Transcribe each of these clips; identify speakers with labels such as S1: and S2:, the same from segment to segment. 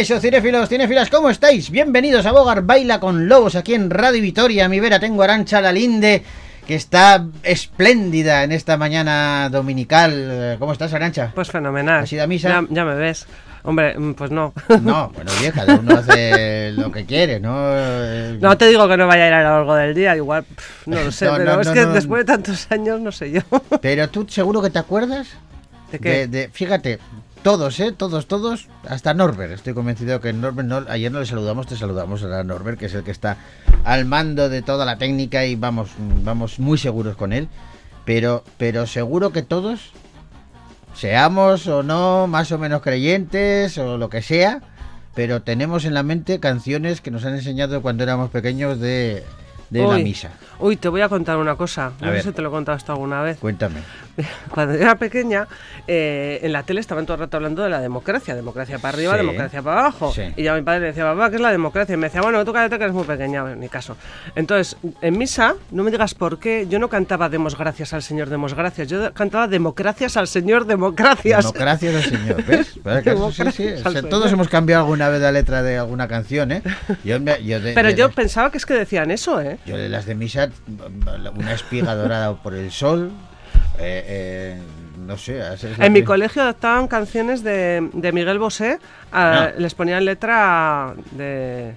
S1: Caixo, cinéfilos, cinéfilas, ¿cómo estáis? Bienvenidos a Bogar Baila con Lobos aquí en Radio Vitoria. A mi vera tengo Arancha Lalinde, que está espléndida en esta mañana dominical. ¿Cómo estás, Arancha?
S2: Pues fenomenal.
S1: ¿Has ido a misa?
S2: Ya, ya me ves. Hombre, mm, pues no.
S1: No, bueno, vieja, uno hace lo que quiere, ¿no?
S2: No te digo que no vaya a ir a lo largo del día, igual, pff, no lo sé,
S1: No,
S2: pero
S1: no,
S2: es
S1: no,
S2: que después de tantos años, no sé yo.
S1: Pero tú seguro que te acuerdas
S2: ¿De qué?
S1: de, fíjate, todos, ¿eh? Todos, todos, hasta Norbert. Estoy convencido que Norbert, no, ayer no le saludamos, te saludamos a Norbert, que es el que está al mando de toda la técnica y vamos, vamos muy seguros con él. Pero, pero seguro que todos, seamos o no más o menos creyentes o lo que sea, pero tenemos en la mente canciones que nos han enseñado cuando éramos pequeños de, de la misa.
S2: Uy, te voy a contar una cosa.
S1: A
S2: No
S1: ver.
S2: sé si te lo he contado esto alguna vez.
S1: Cuéntame.
S2: Cuando yo era pequeña, eh, en la tele estaban todo el rato hablando de la democracia. Democracia para arriba,
S1: Sí.
S2: democracia para abajo.
S1: Sí.
S2: Y ya mi padre le decía, papá, ¿qué es la democracia? Y me decía, bueno, tú cállate que eres muy pequeña, en mi caso. Entonces, en misa, no me digas por qué, yo no cantaba demos gracias al Señor, demos gracias. Yo cantaba democracias al Señor, democracias.
S1: Democracia del Señor, ¿ves? Eso sí, O sea,
S2: al
S1: todos
S2: Señor.
S1: hemos cambiado alguna vez la letra de alguna canción, ¿eh? Yo, me- yo de-
S2: Pero
S1: de
S2: yo
S1: las-
S2: pensaba que es que decían eso, ¿eh?
S1: yo de las de misa, una espiga dorada por el sol, eh, eh, no sé. es
S2: En mi colegio adaptaban canciones de, de Miguel Bosé, a-
S1: No.
S2: les ponían letra de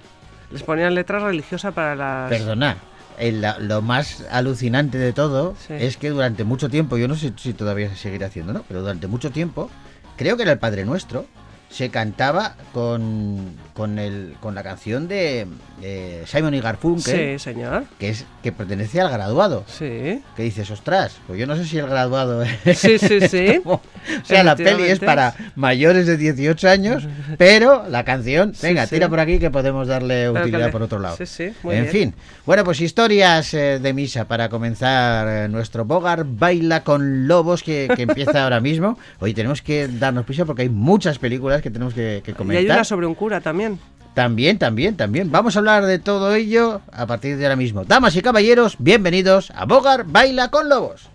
S2: les ponían letra religiosa para las
S1: Perdona, el- la- lo más alucinante de todo
S2: Sí.
S1: es que durante mucho tiempo, yo no sé si todavía se seguirá haciendo, ¿no? Pero durante mucho tiempo, creo que era el Padre Nuestro, se cantaba con, con, el, con la canción de eh, Simon y Garfunkel,
S2: Sí, señor.
S1: que, es, que pertenece al graduado.
S2: Sí.
S1: que dices, ostras, pues yo no sé si el graduado es
S2: Sí, sí, sí.
S1: como- o sea, la peli es para mayores de 18 años, pero la canción, venga,
S2: sí.
S1: tira por aquí que podemos darle utilidad por otro lado.
S2: Sí, sí, muy
S1: en
S2: bien.
S1: fin, bueno, pues historias eh, de misa para comenzar eh, nuestro Bogar Baila con Lobos que, que empieza ahora mismo. Hoy tenemos que darnos prisa porque hay muchas películas que tenemos que, que
S2: Y hay
S1: comentar.
S2: una sobre un cura también.
S1: También, también, también. Vamos a hablar de todo ello a partir de ahora mismo. Damas y caballeros, bienvenidos a Bogar Baila con Lobos.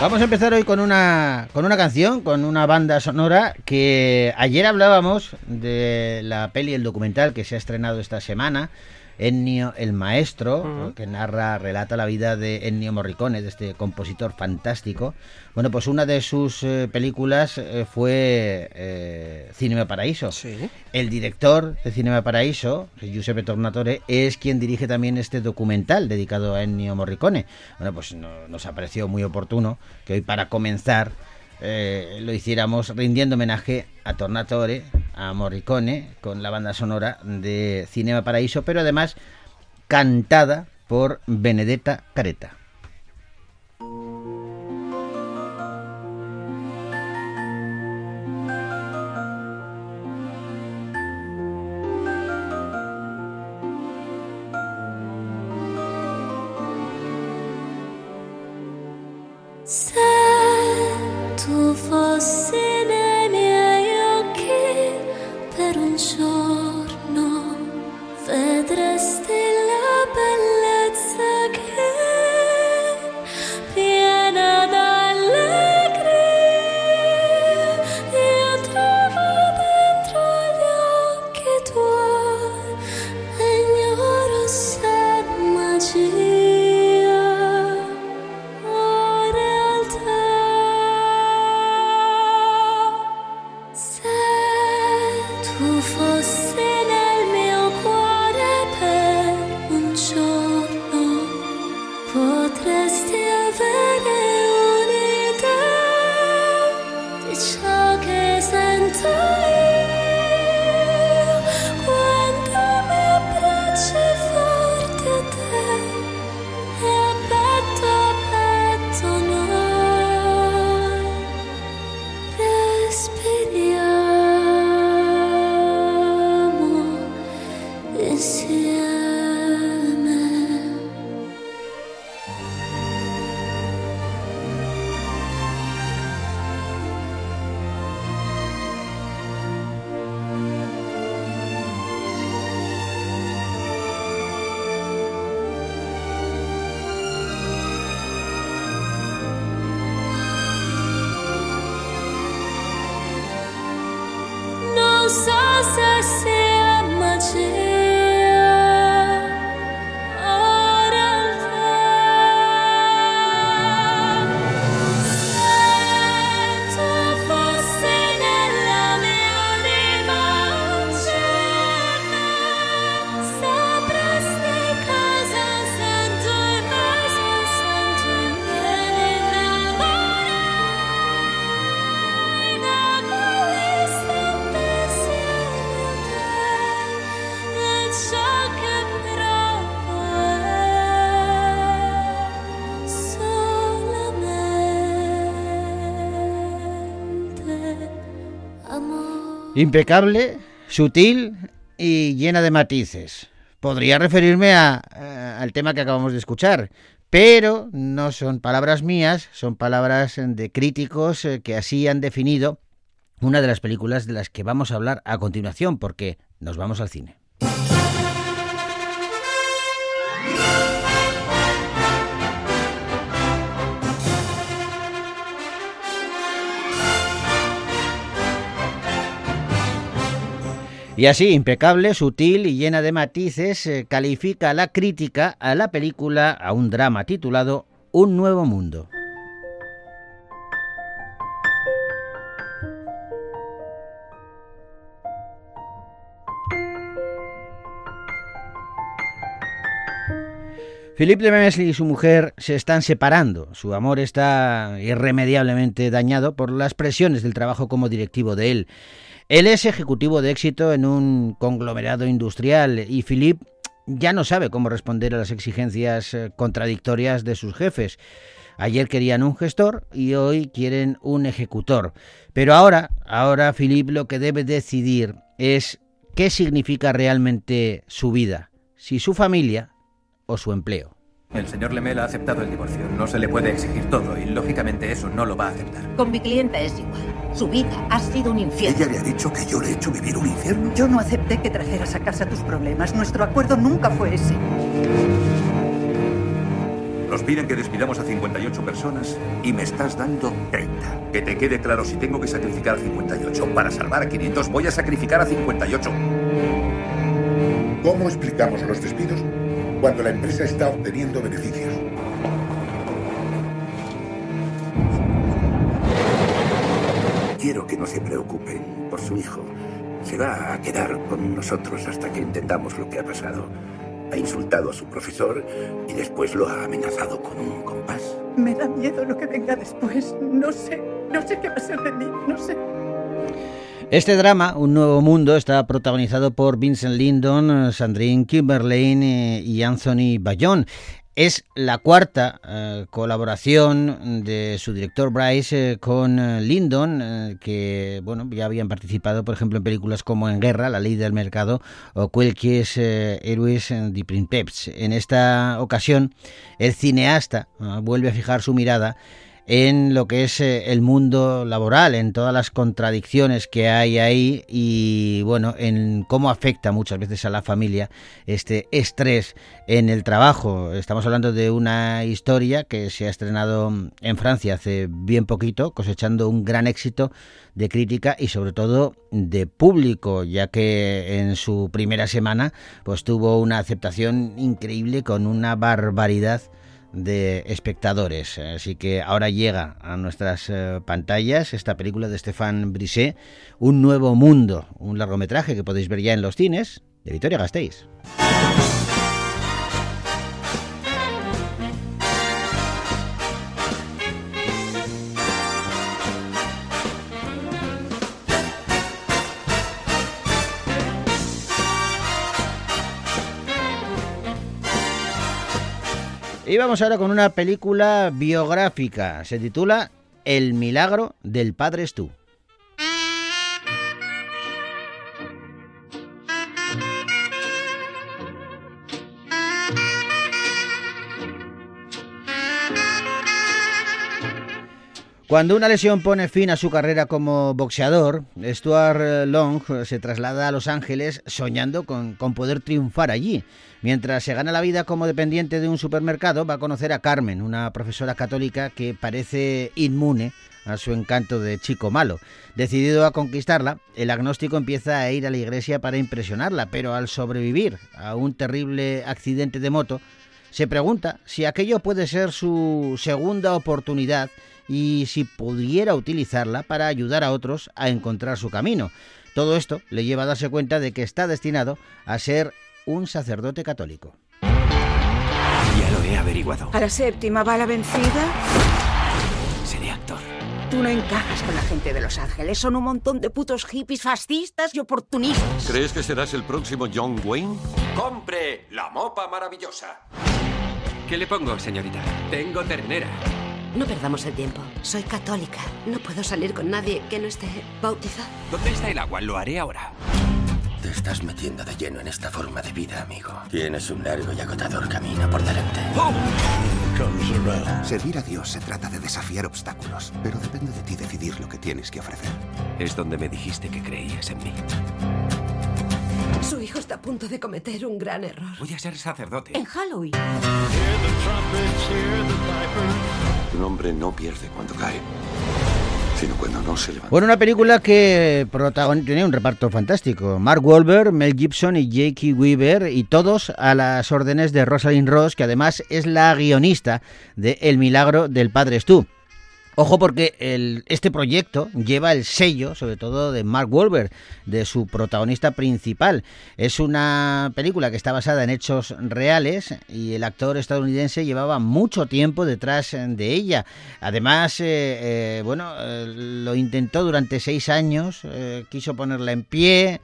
S1: Vamos a empezar hoy con una, con una canción, con una banda sonora que ayer hablábamos de la peli, el documental que se ha estrenado esta semana, Ennio el Maestro, que narra, relata la vida de Ennio Morricone, de este compositor fantástico. Bueno, pues una de sus eh, películas eh, fue eh, Cinema Paraíso.
S2: Sí.
S1: El director de Cinema Paraíso, Giuseppe Tornatore, es quien dirige también este documental dedicado a Ennio Morricone. Bueno, pues no- nos ha parecido muy oportuno que hoy para comenzar eh, lo hiciéramos rindiendo homenaje a Tornatore, a Morricone, con la banda sonora de Cinema Paraíso, pero además cantada por Benedetta Careta. Impecable, sutil y llena de matices. Podría referirme a- al tema que acabamos de escuchar, pero no son palabras mías, son palabras de críticos eh, que así han definido una de las películas de las que vamos a hablar a continuación, porque nos vamos al cine. Y así, impecable, sutil y llena de matices, eh, califica la crítica a la película, a un drama titulado Un nuevo mundo. Philippe de Mesli y su mujer se están separando. Su amor está irremediablemente dañado por las presiones del trabajo como directivo de él. Él es ejecutivo de éxito en un conglomerado industrial y Philippe ya no sabe cómo responder a las exigencias eh, contradictorias de sus jefes. Ayer querían un gestor y hoy quieren un ejecutor. Pero ahora, ahora Philippe lo que debe decidir es qué significa realmente su vida, si su familia o su empleo.
S3: El señor Lemel ha aceptado el divorcio. No se le puede exigir todo y lógicamente eso no lo va a aceptar.
S4: Con mi clienta es igual. Su vida ha sido un infierno.
S5: ¿Ella le ha dicho que yo le he hecho vivir un infierno?
S6: Yo no acepté que trajeras a casa tus problemas. Nuestro acuerdo nunca fue ese.
S5: Nos piden que despidamos a 58 personas y me estás dando 30. Que te quede claro, si tengo que sacrificar a 58 para salvar a 500, voy a sacrificar a 58.
S7: ¿Cómo explicamos los despidos cuando la empresa está obteniendo beneficios?
S5: Quiero que no se preocupen por su hijo. Se va a quedar con nosotros hasta que entendamos lo que ha pasado. Ha insultado a su profesor y después lo ha amenazado con un compás.
S6: Me da miedo lo que venga después. No sé, no sé qué va a ser de mí, no sé.
S1: Este drama, Un Nuevo Mundo, está protagonizado por Vincent Lindon, Sandrine Kimberlin eh, y Anthony Bayón. Es la cuarta eh, colaboración de su director Bryce eh, con eh, Lindon, eh, que bueno ya habían participado, por ejemplo, en películas como En Guerra, La Ley del Mercado o Cualquier Héroes de Princeps. En esta ocasión, el cineasta vuelve a fijar su mirada en lo que es eh, el mundo laboral, en todas las contradicciones que hay ahí y bueno, en cómo afecta muchas veces a la familia este estrés en el trabajo. Estamos hablando de una historia que se ha estrenado en Francia hace bien poquito, cosechando un gran éxito de crítica y sobre todo de público, ya que en su primera semana pues tuvo una aceptación increíble con una barbaridad de espectadores. Así que ahora llega a nuestras eh, pantallas esta película de Stéphane Brisset, Un nuevo mundo, un largometraje que podéis ver ya en los cines de Vitoria Gasteiz. Y vamos ahora con una película biográfica. Se titula El milagro del Padre Stu. Cuando una lesión pone fin a su carrera como boxeador, Stuart Long se traslada a Los Ángeles soñando con, con, poder triunfar allí. Mientras se gana la vida como dependiente de un supermercado, va a conocer a Carmen, una profesora católica que parece inmune a su encanto de chico malo. Decidido a conquistarla, el agnóstico empieza a ir a la iglesia para impresionarla, pero al sobrevivir a un terrible accidente de moto, se pregunta si aquello puede ser su segunda oportunidad y si pudiera utilizarla para ayudar a otros a encontrar su camino. Todo esto le lleva a darse cuenta de que está destinado a ser un sacerdote católico.
S3: Ya lo he averiguado.
S6: ¿A la séptima va la vencida?
S3: Seré actor.
S4: Tú no encajas con la gente de Los Ángeles. Son un montón de putos hippies fascistas y oportunistas.
S8: ¿Crees que serás el próximo John Wayne?
S9: Compre la mopa maravillosa.
S3: ¿Qué le pongo, señorita? Tengo ternera.
S9: No perdamos el tiempo. Soy católica. No puedo salir con nadie que no esté bautizado.
S10: ¿Dónde está el agua? Lo haré ahora.
S5: Te estás metiendo de lleno en esta forma de vida, amigo. Tienes un largo y agotador camino por delante.
S11: Servir a Dios se trata de desafiar obstáculos, pero depende de ti decidir lo que tienes que ofrecer.
S10: Es donde me dijiste que creías en mí.
S9: Su hijo está a punto de cometer un gran error.
S10: Voy a ser sacerdote.
S9: En Halloween.
S8: Un hombre no pierde cuando cae, sino cuando no se levanta.
S1: Bueno, una película que tenía un reparto fantástico. Mark Wahlberg, Mel Gibson y Jake Weaver, y todos a las órdenes de Rosalind Ross, que además es la guionista de El milagro del padre Stu. Ojo porque el- este proyecto lleva el sello, sobre todo de Mark Wahlberg, de su protagonista principal. Es una película que está basada en hechos reales y el actor estadounidense llevaba mucho tiempo detrás de ella. Además, eh, eh, bueno, eh, lo intentó durante seis años, quiso ponerla en pie,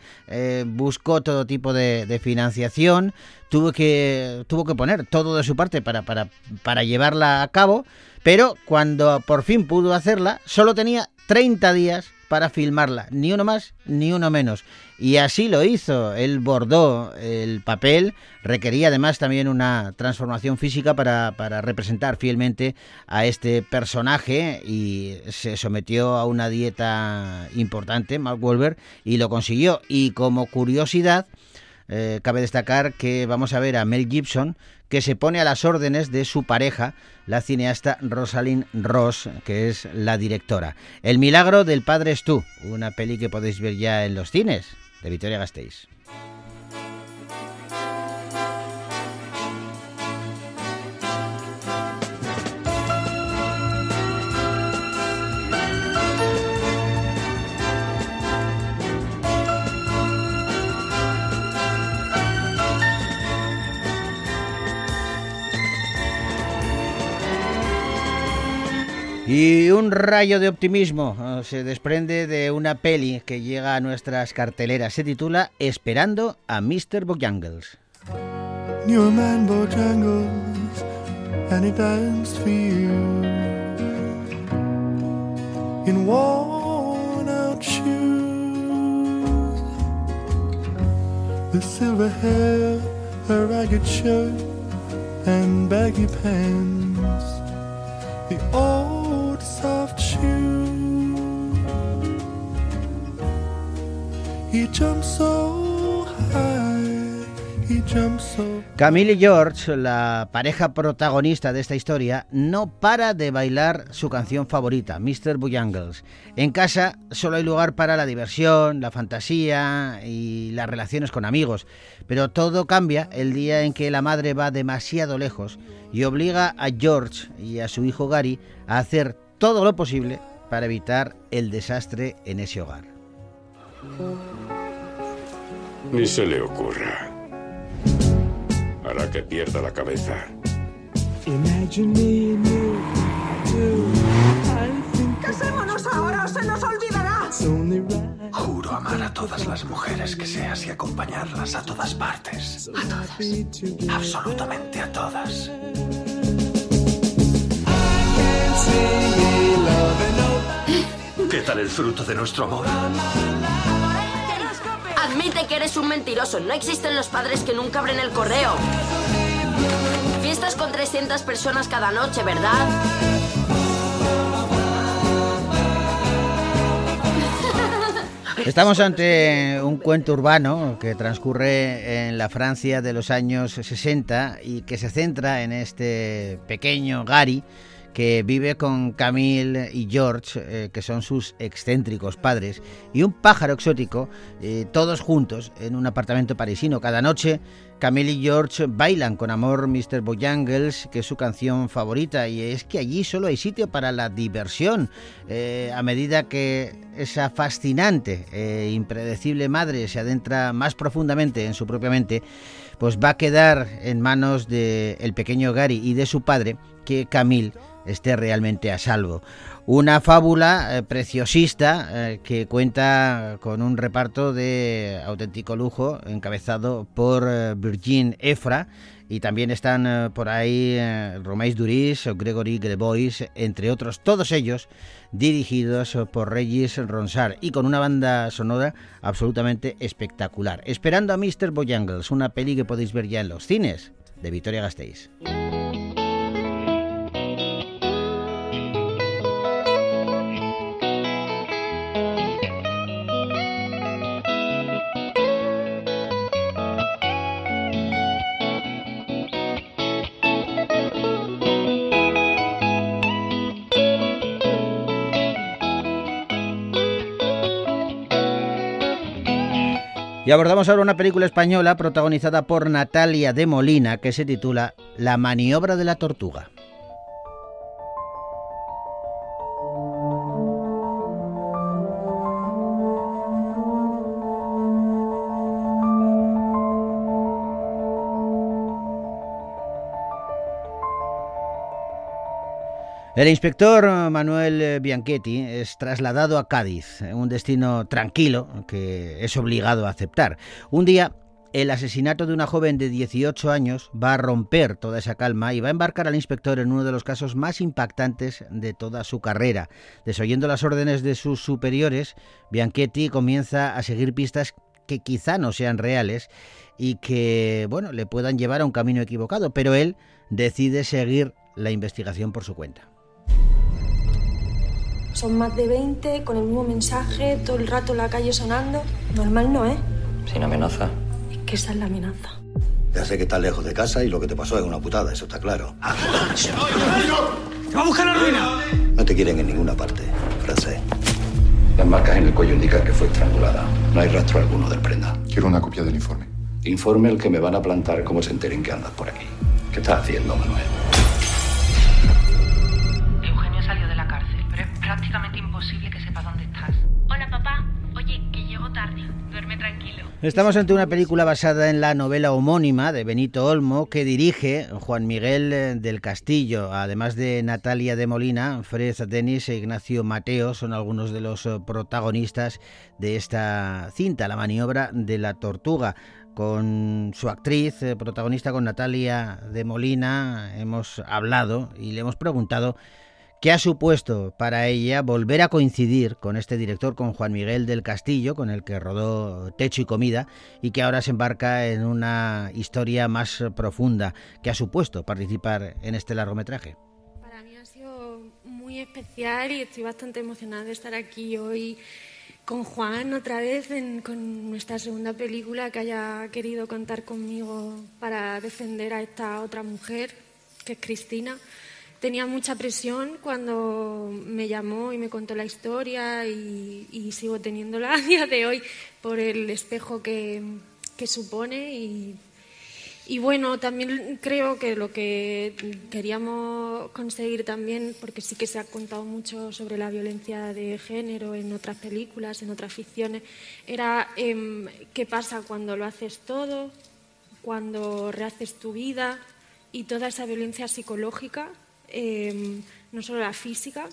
S1: buscó todo tipo de, de financiación, tuvo que, tuvo que poner todo de su parte para, para, para llevarla a cabo. Pero cuando por fin pudo hacerla, solo tenía 30 días para filmarla, ni uno más ni uno menos. Y así lo hizo, él bordó el papel, requería además también una transformación física para, para representar fielmente a este personaje y se sometió a una dieta importante, Mark Wahlberg, y lo consiguió. Y como curiosidad, eh, cabe destacar que vamos a ver a Mel Gibson que se pone a las órdenes de su pareja, la cineasta Rosalind Ross, que es la directora. El milagro del padre Stu, una peli que podéis ver ya en los cines de Victoria Gasteiz. Y un rayo de optimismo se desprende de una peli que llega a nuestras carteleras. Se titula Esperando a Mr. Bojangles.
S12: A man, Bojangles, and he danced for you in worn out shoes. With silver hair, a ragged shirt, and baggy pants. The old
S1: Camille y George, la pareja protagonista de esta historia, no para de bailar su canción favorita, Mr. Bojangles. En casa solo hay lugar para la diversión, la fantasía y las relaciones con amigos, pero todo cambia el día en que la madre va demasiado lejos y obliga a George y a su hijo Gary a hacer todo lo posible para evitar el desastre en ese hogar.
S13: Ni se le ocurra. Hará que pierda la cabeza.
S14: ¡Casémonos ahora o se nos olvidará!
S3: Juro amar a todas las mujeres que seas y acompañarlas a todas partes.
S14: A todas.
S3: Absolutamente a todas. ¿Qué tal el fruto de nuestro amor?
S15: Admite que eres un mentiroso. No existen los padres que nunca abren el correo. Fiestas con 300 personas cada noche, ¿verdad?
S1: Estamos ante un cuento urbano que transcurre en la Francia de los años 60 y que se centra en este pequeño Gary que vive con Camille y George, eh, que son sus excéntricos padres, y un pájaro exótico, eh, todos juntos en un apartamento parisino. Cada noche Camille y George bailan con amor Mr. Bojangles, que es su canción favorita, y es que allí solo hay sitio para la diversión. Eh, a medida que esa fascinante e impredecible madre se adentra más profundamente en su propia mente, pues va a quedar en manos del el pequeño Gary y de su padre que Camille esté realmente a salvo. Una fábula eh, preciosista eh, que cuenta con un reparto de auténtico lujo encabezado por eh, Virgin Efra Y también están por ahí Romais Duris o Gregory Grebois, entre otros, todos ellos dirigidos por Regis Ronsard y con una banda sonora absolutamente espectacular. Esperando a Mr. Bojangles, una peli que podéis ver ya en los cines de Victoria Gasteiz. Y abordamos ahora una película española protagonizada por Natalia de Molina que se titula La maniobra de la tortuga. El inspector Manuel Bianchetti es trasladado a Cádiz, un destino tranquilo que es obligado a aceptar. Un día, el asesinato de una joven de 18 años va a romper toda esa calma y va a embarcar al inspector en uno de los casos más impactantes de toda su carrera. Desoyendo las órdenes de sus superiores, Bianchetti comienza a seguir pistas que quizá no sean reales y que, bueno, le puedan llevar a un camino equivocado, pero él decide seguir la investigación por su cuenta.
S16: Son más de 20 con el mismo mensaje, todo el rato en la calle sonando. Normal no, ¿eh?
S17: Sin amenaza.
S16: Es que esa es la amenaza.
S18: Ya sé que estás lejos de casa y lo que te pasó es una putada, eso está claro.
S17: ¡Te va a buscar la ruina!
S18: No te quieren en ninguna parte, francés.
S8: Las marcas en el cuello indican que fue estrangulada. No hay rastro alguno del prenda.
S7: Quiero una copia del informe.
S8: Informe el que me van a plantar como se enteren que andas por aquí. ¿Qué estás haciendo, Manuel?
S19: Prácticamente imposible que sepa dónde estás. Hola, papá. Oye, que llego tarde. Duerme tranquilo.
S1: Estamos ante una película basada en la novela homónima de Benito Olmo que dirige Juan Miguel eh, del Castillo. Además de Natalia de Molina, Fred Denis e Ignacio Mateo son algunos de los eh, protagonistas de esta cinta, La maniobra de la tortuga. Con su actriz eh, protagonista, con Natalia de Molina, hemos hablado y le hemos preguntado ¿Qué ha supuesto para ella volver a coincidir con este director, con Juan Miguel del Castillo, con el que rodó Techo y Comida, y que ahora se embarca en una historia más profunda? ¿Qué ha supuesto participar en este largometraje?
S16: Para mí ha sido muy especial y estoy bastante emocionada de estar aquí hoy con Juan otra vez en, con nuestra segunda película que haya querido contar conmigo para defender a esta otra mujer, que es Cristina tenía mucha presión cuando me llamó y me contó la historia y, y sigo teniéndola a día de hoy por el espejo que, que supone. Y, y, bueno, también creo que lo que queríamos conseguir también, porque sí que se ha contado mucho sobre la violencia de género en otras películas, en otras ficciones, era eh, qué pasa cuando lo haces todo, cuando rehaces tu vida y toda esa violencia psicológica eh, no solo la física,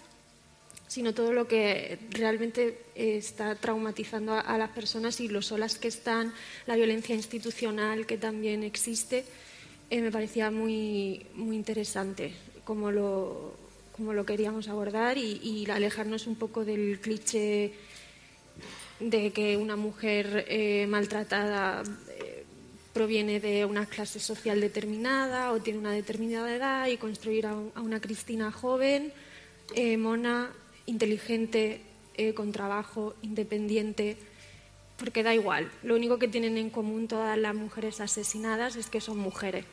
S16: sino todo lo que realmente eh, está traumatizando a, las personas y lo solas que están, la violencia institucional que también existe, eh, me parecía muy, muy interesante como lo, lo queríamos abordar y, y, alejarnos un poco del cliché de que una mujer eh, maltratada proviene de una clase social determinada o tiene una determinada edad y construir a, un, a una Cristina joven, eh, mona, inteligente, eh, con trabajo, independiente, porque da igual. Lo único que tienen en común todas las mujeres asesinadas es que son mujeres.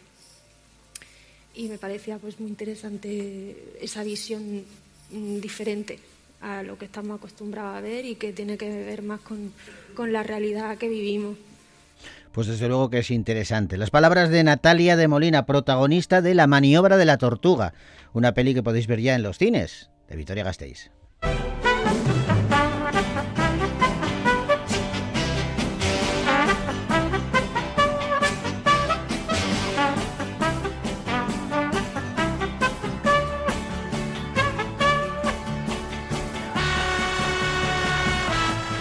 S16: Y me parecía pues muy interesante esa visión diferente a lo que estamos acostumbrados a ver y que tiene que ver más con la realidad que vivimos.
S1: Pues desde luego que es interesante. Las palabras de Natalia de Molina, protagonista de La maniobra de la tortuga, una peli que podéis ver ya en los cines de Vitoria Gasteiz.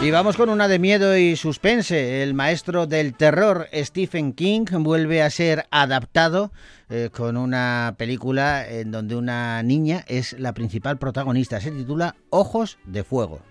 S1: Y vamos con una de miedo y suspense. El maestro del terror Stephen King vuelve a ser adaptado eh, con una película en donde una niña es la principal protagonista. Se titula Ojos de Fuego.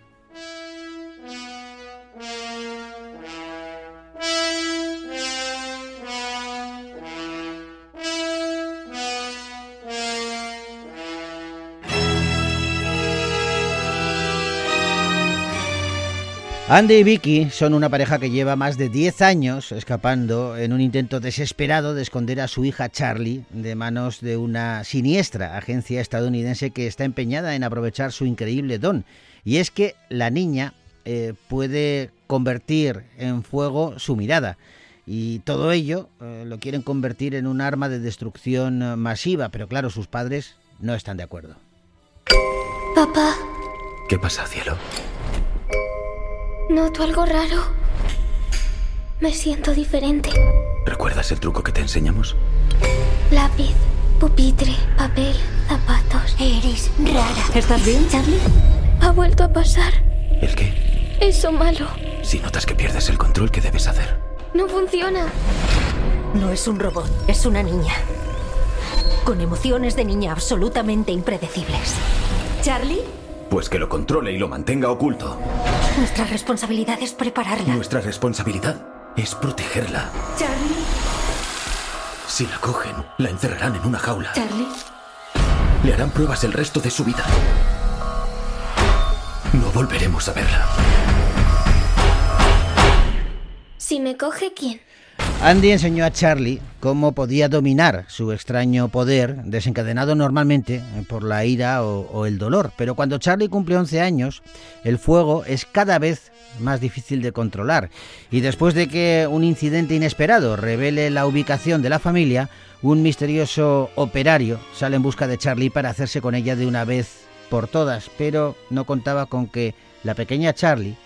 S1: Andy y Vicky son una pareja que lleva más de 10 años escapando en un intento desesperado de esconder a su hija Charlie de manos de una siniestra agencia estadounidense que está empeñada en aprovechar su increíble don. Y es que la niña eh, puede convertir en fuego su mirada. Y todo ello eh, lo quieren convertir en un arma de destrucción masiva, pero claro, sus padres no están de acuerdo.
S20: Papá,
S3: ¿Qué pasa, cielo?
S20: Noto algo raro. Me siento diferente.
S3: ¿Recuerdas el truco que te enseñamos?
S20: Lápiz, pupitre, papel, zapatos. Eres rara.
S4: ¿Estás bien, Charlie?
S20: Ha vuelto a pasar.
S3: ¿El qué?
S20: Eso malo.
S3: Si notas que pierdes el control, ¿qué debes hacer?
S20: No funciona.
S4: No es un robot, es una niña. Con emociones de niña absolutamente impredecibles. ¿Charlie?
S3: Pues que lo controle y lo mantenga oculto.
S4: Nuestra responsabilidad es prepararla.
S3: Nuestra responsabilidad es protegerla.
S4: Charlie.
S3: Si la cogen, la encerrarán en una jaula.
S4: Charlie.
S3: Le harán pruebas el resto de su vida. No volveremos a verla.
S20: Si me coge, ¿quién?
S1: Andy enseñó a Charlie cómo podía dominar su extraño poder, desencadenado normalmente por la ira o, el dolor. Pero cuando Charlie cumple 11 años, el fuego es cada vez más difícil de controlar. Y después de que un incidente inesperado revele la ubicación de la familia, un misterioso operario sale en busca de Charlie para hacerse con ella de una vez por todas. Pero no contaba con que la pequeña Charlie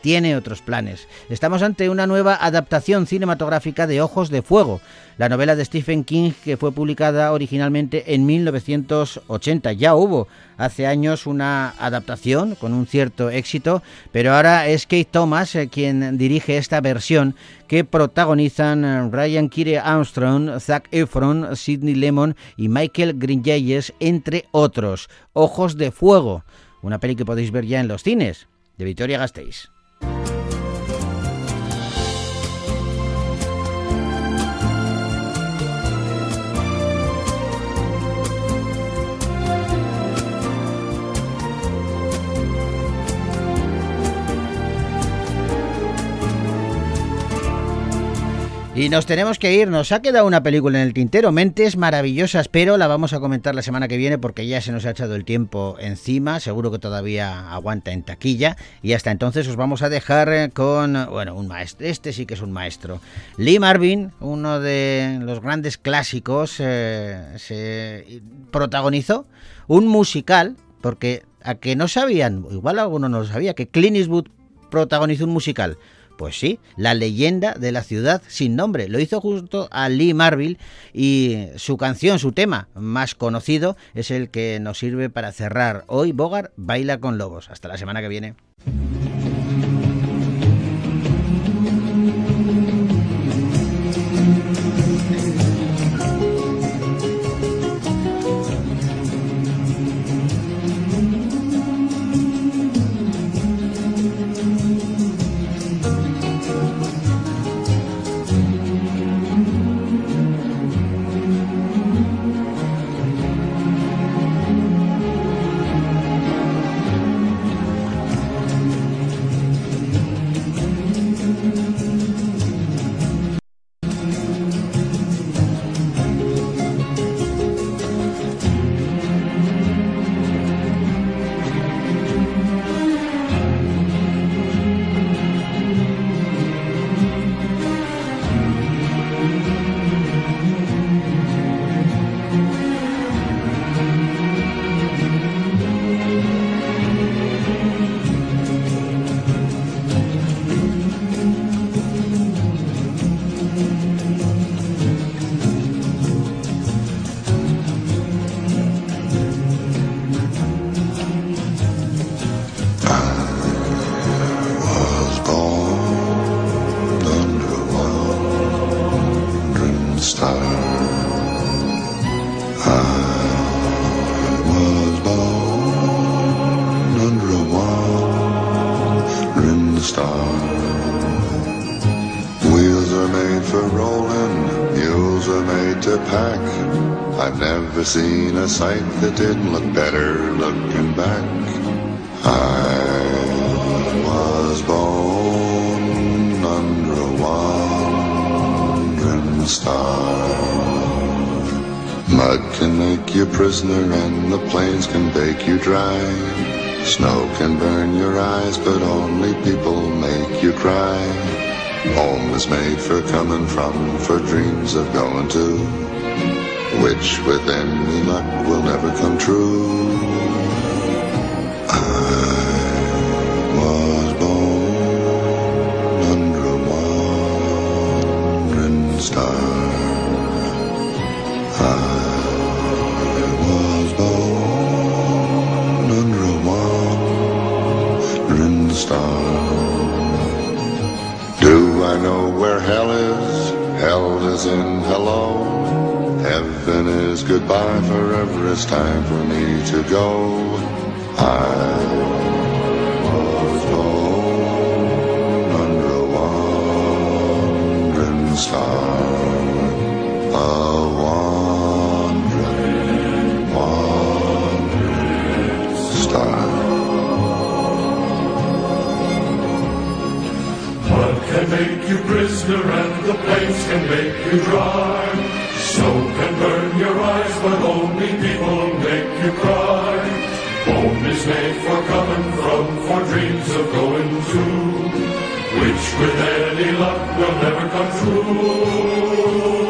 S1: tiene otros planes. Estamos ante una nueva adaptación cinematográfica de Ojos de Fuego, la novela de Stephen King que fue publicada originalmente en 1980. Ya hubo hace años una adaptación con un cierto éxito, pero ahora es Kate Thomas eh, quien dirige esta versión que protagonizan eh, Ryan Kire Armstrong, Zac Efron, Sidney Lemon y Michael Grinjalles, entre otros. Ojos de Fuego, una peli que podéis ver ya en los cines, de Victoria Gasteiz. you Y nos tenemos que ir, nos ha quedado una película en el tintero, Mentes Maravillosas, pero la vamos a comentar la semana que viene porque ya se nos ha echado el tiempo encima, seguro que todavía aguanta en taquilla y hasta entonces os vamos a dejar con, bueno, un maestro, este sí que es un maestro. Lee Marvin, uno de los grandes clásicos, eh, se protagonizó un musical, porque a que no sabían, igual alguno no lo sabía, que Clint Eastwood protagonizó un musical. Pues sí, la leyenda de la ciudad sin nombre. Lo hizo junto a Lee Marville y su canción, su tema más conocido es el que nos sirve para cerrar hoy Bogart Baila con Lobos. Hasta la semana que viene.
S21: star. Wheels are made for rolling, mules are made to pack. I've never seen a sight that didn't look better looking back. I was born under a wandering star. Mud can make you prisoner and the plains can bake you dry. Snow can burn your eyes, but only people make you cry. Home is made for coming from, for dreams of going to, which with any luck will never come true. In hello. Heaven is goodbye. Forever it's time for me to go. I was born
S22: you prisoner and the plains can make you dry. Snow can burn your eyes, but only people make you cry. Home is made for coming from, for dreams of going to, which with any luck will never come true.